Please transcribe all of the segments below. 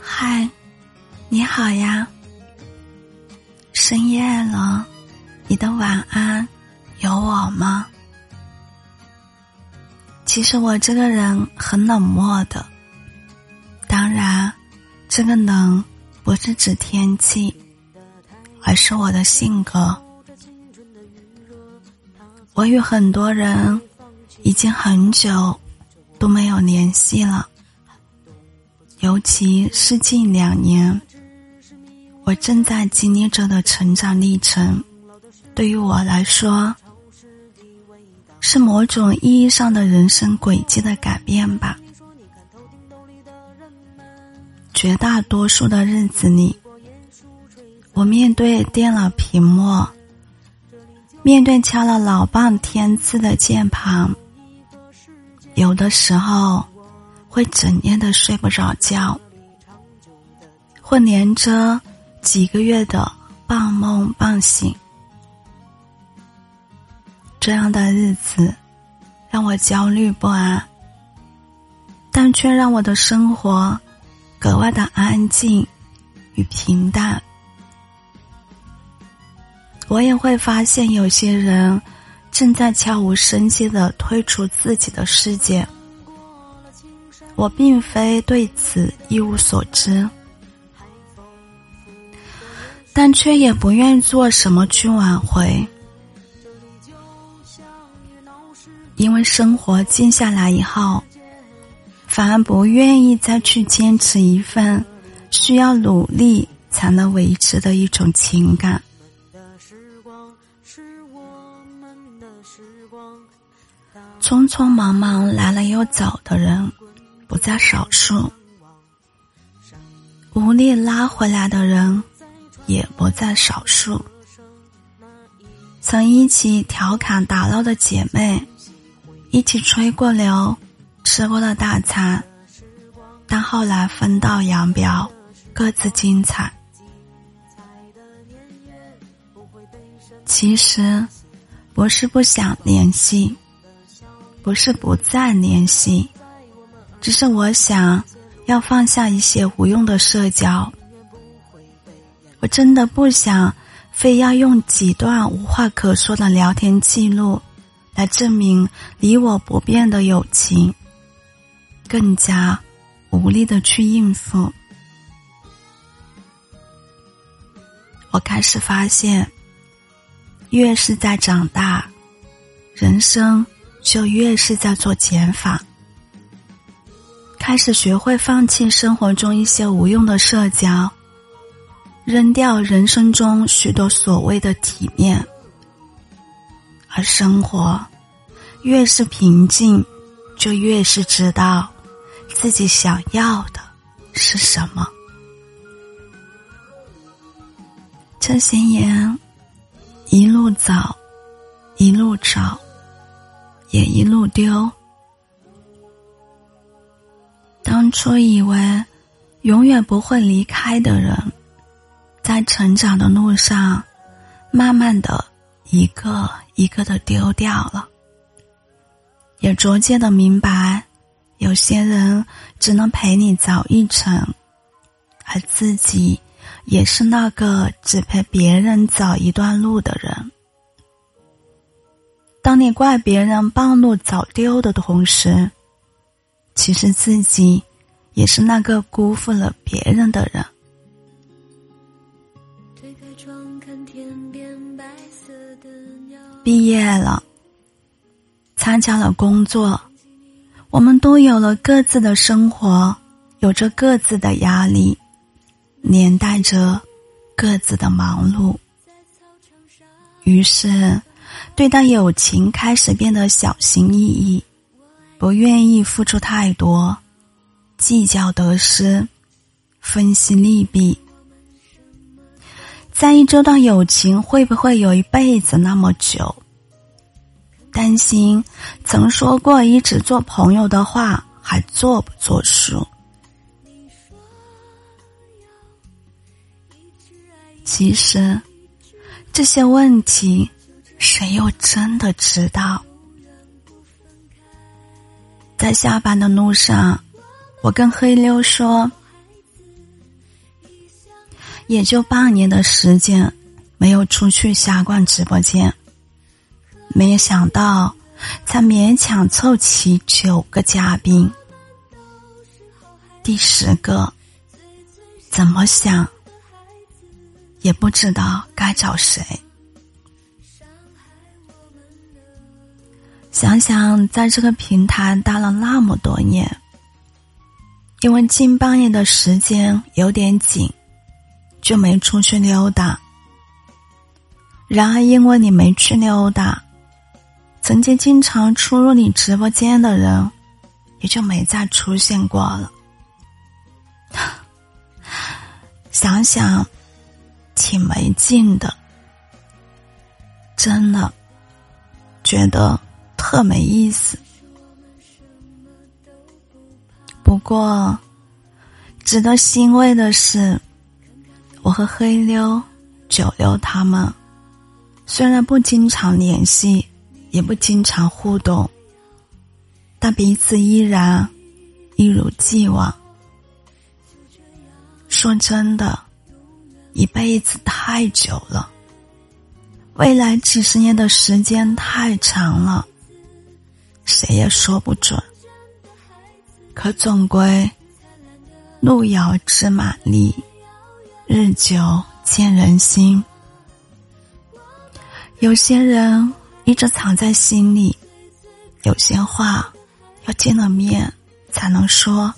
嗨，你好呀。深夜了，你的晚安有我吗？其实我这个人很冷漠的，当然，这个冷不是指天气，而是我的性格。我与很多人已经很久都没有联系了。尤其是近两年，我正在经历着的成长历程，对于我来说，是某种意义上的人生轨迹的改变吧。绝大多数的日子里，我面对电脑屏幕，面对敲了老半天字的键盘，有的时候。会整夜的睡不着觉，会连着几个月的半梦半醒，这样的日子让我焦虑不安，但却让我的生活格外的安静与平淡。我也会发现有些人正在悄无声息的退出自己的世界。我并非对此一无所知，但却也不愿做什么去挽回，因为生活静下来以后，反而不愿意再去坚持一份需要努力才能维持的一种情感。匆匆忙忙来了又走的人。不在少数，无力拉回来的人也不在少数。曾一起调侃打闹的姐妹，一起吹过牛，吃过的大餐，但后来分道扬镳，各自精彩。其实，不是不想联系，不是不再联系。只是我想要放下一些无用的社交，我真的不想非要用几段无话可说的聊天记录来证明你我不变的友情，更加无力的去应付。我开始发现，越是在长大，人生就越是在做减法。开始学会放弃生活中一些无用的社交，扔掉人生中许多所谓的体面，而生活越是平静，就越是知道自己想要的是什么。这些年，一路走，一路找，也一路丢。当初以为永远不会离开的人，在成长的路上，慢慢的一个一个的丢掉了，也逐渐的明白，有些人只能陪你走一程，而自己也是那个只陪别人走一段路的人。当你怪别人半路走丢的同时，其实自己也是那个辜负了别人的人。毕业了，参加了工作，我们都有了各自的生活，有着各自的压力，连带着各自的忙碌。于是，对待友情开始变得小心翼翼。不愿意付出太多，计较得失，分析利弊，在意这段友情会不会有一辈子那么久？担心曾说过一直做朋友的话，还做不作数？其实，这些问题，谁又真的知道？在下班的路上，我跟黑妞说：“也就半年的时间，没有出去瞎逛直播间。没有想到，才勉强凑齐九个嘉宾，第十个，怎么想？”也不知道该找谁。想想在这个平台待了那么多年，因为近半夜的时间有点紧，就没出去溜达。然而，因为你没去溜达，曾经经常出入你直播间的人，也就没再出现过了。想想。挺没劲的，真的觉得特没意思。不过，值得欣慰的是，我和黑妞、九六他们虽然不经常联系，也不经常互动，但彼此依然一如既往。说真的。一辈子太久了，未来几十年的时间太长了，谁也说不准。可总归，路遥知马力，日久见人心。有些人一直藏在心里，有些话要见了面才能说。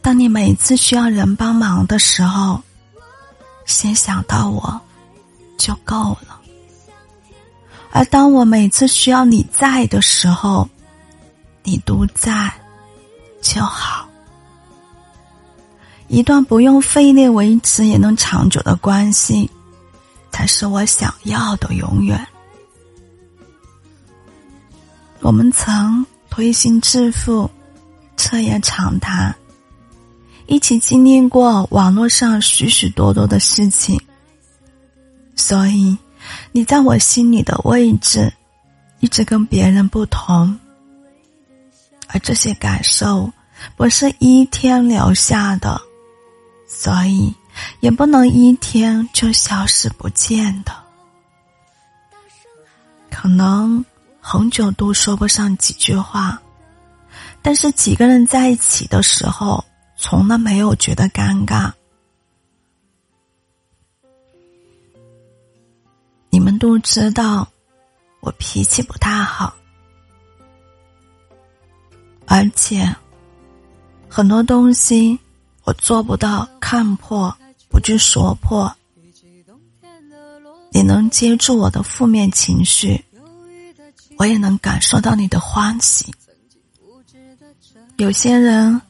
当你每次需要人帮忙的时候，先想到我，就够了；而当我每次需要你在的时候，你都在就好。一段不用费力维持也能长久的关系，才是我想要的永远。我们曾推心置腹，彻夜长谈。一起经历过网络上许许多多的事情，所以你在我心里的位置一直跟别人不同，而这些感受不是一天留下的，所以也不能一天就消失不见的。可能很久都说不上几句话，但是几个人在一起的时候。从来没有觉得尴尬。你们都知道，我脾气不太好，而且很多东西我做不到看破不去说破。你能接住我的负面情绪，我也能感受到你的欢喜。有些人。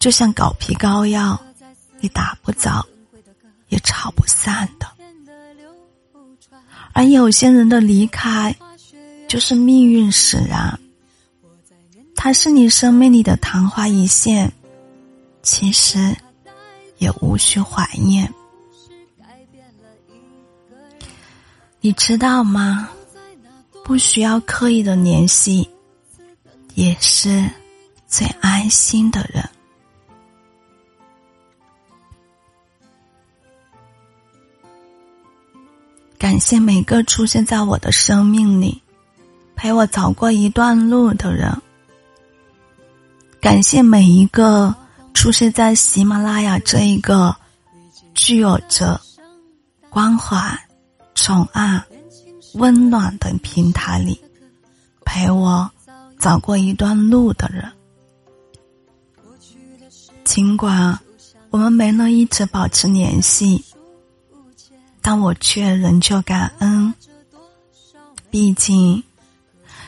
就像狗皮膏药，你打不着，也吵不散的。而有些人的离开，就是命运使然。他是你生命里的昙花一现，其实也无需怀念。你知道吗？不需要刻意的联系，也是最安心的人。感谢每个出现在我的生命里，陪我走过一段路的人。感谢每一个出现在喜马拉雅这一个具有着关怀、宠爱、温暖的平台里，陪我走过一段路的人。尽管我们没能一直保持联系。但我却仍旧感恩，毕竟，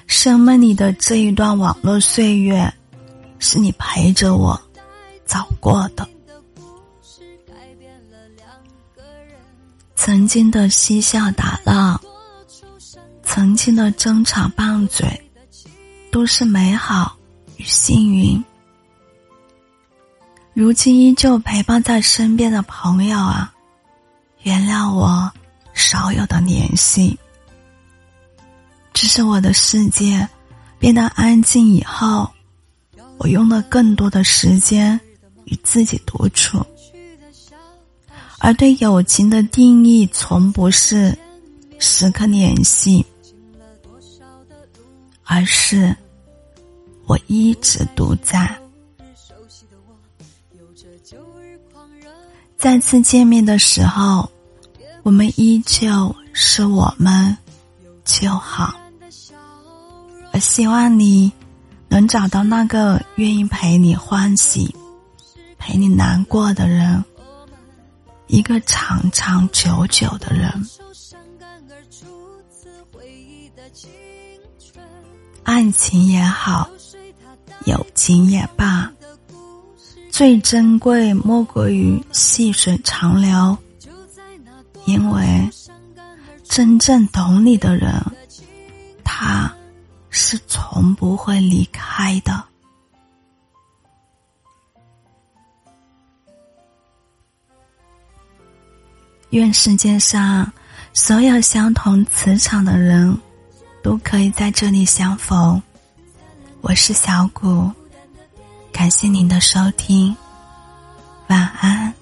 生命里的这一段网络岁月，是你陪着我走过的。曾经的嬉笑打闹，曾经的争吵拌嘴，都是美好与幸运。如今依旧陪伴在身边的朋友啊，原谅我少有的联系。只是我的世界变得安静以后，我用了更多的时间与自己独处。而对友情的定义，从不是时刻联系，而是我一直独在。再次见面的时候，我们依旧是我们就好。我希望你能找到那个愿意陪你欢喜、陪你难过的人，一个长长久久的人。爱情也好，友情也罢。最珍贵莫过于细水长流，因为真正懂你的人，他是从不会离开的。愿世界上所有相同磁场的人都可以在这里相逢。我是小谷。感谢您的收听，晚安。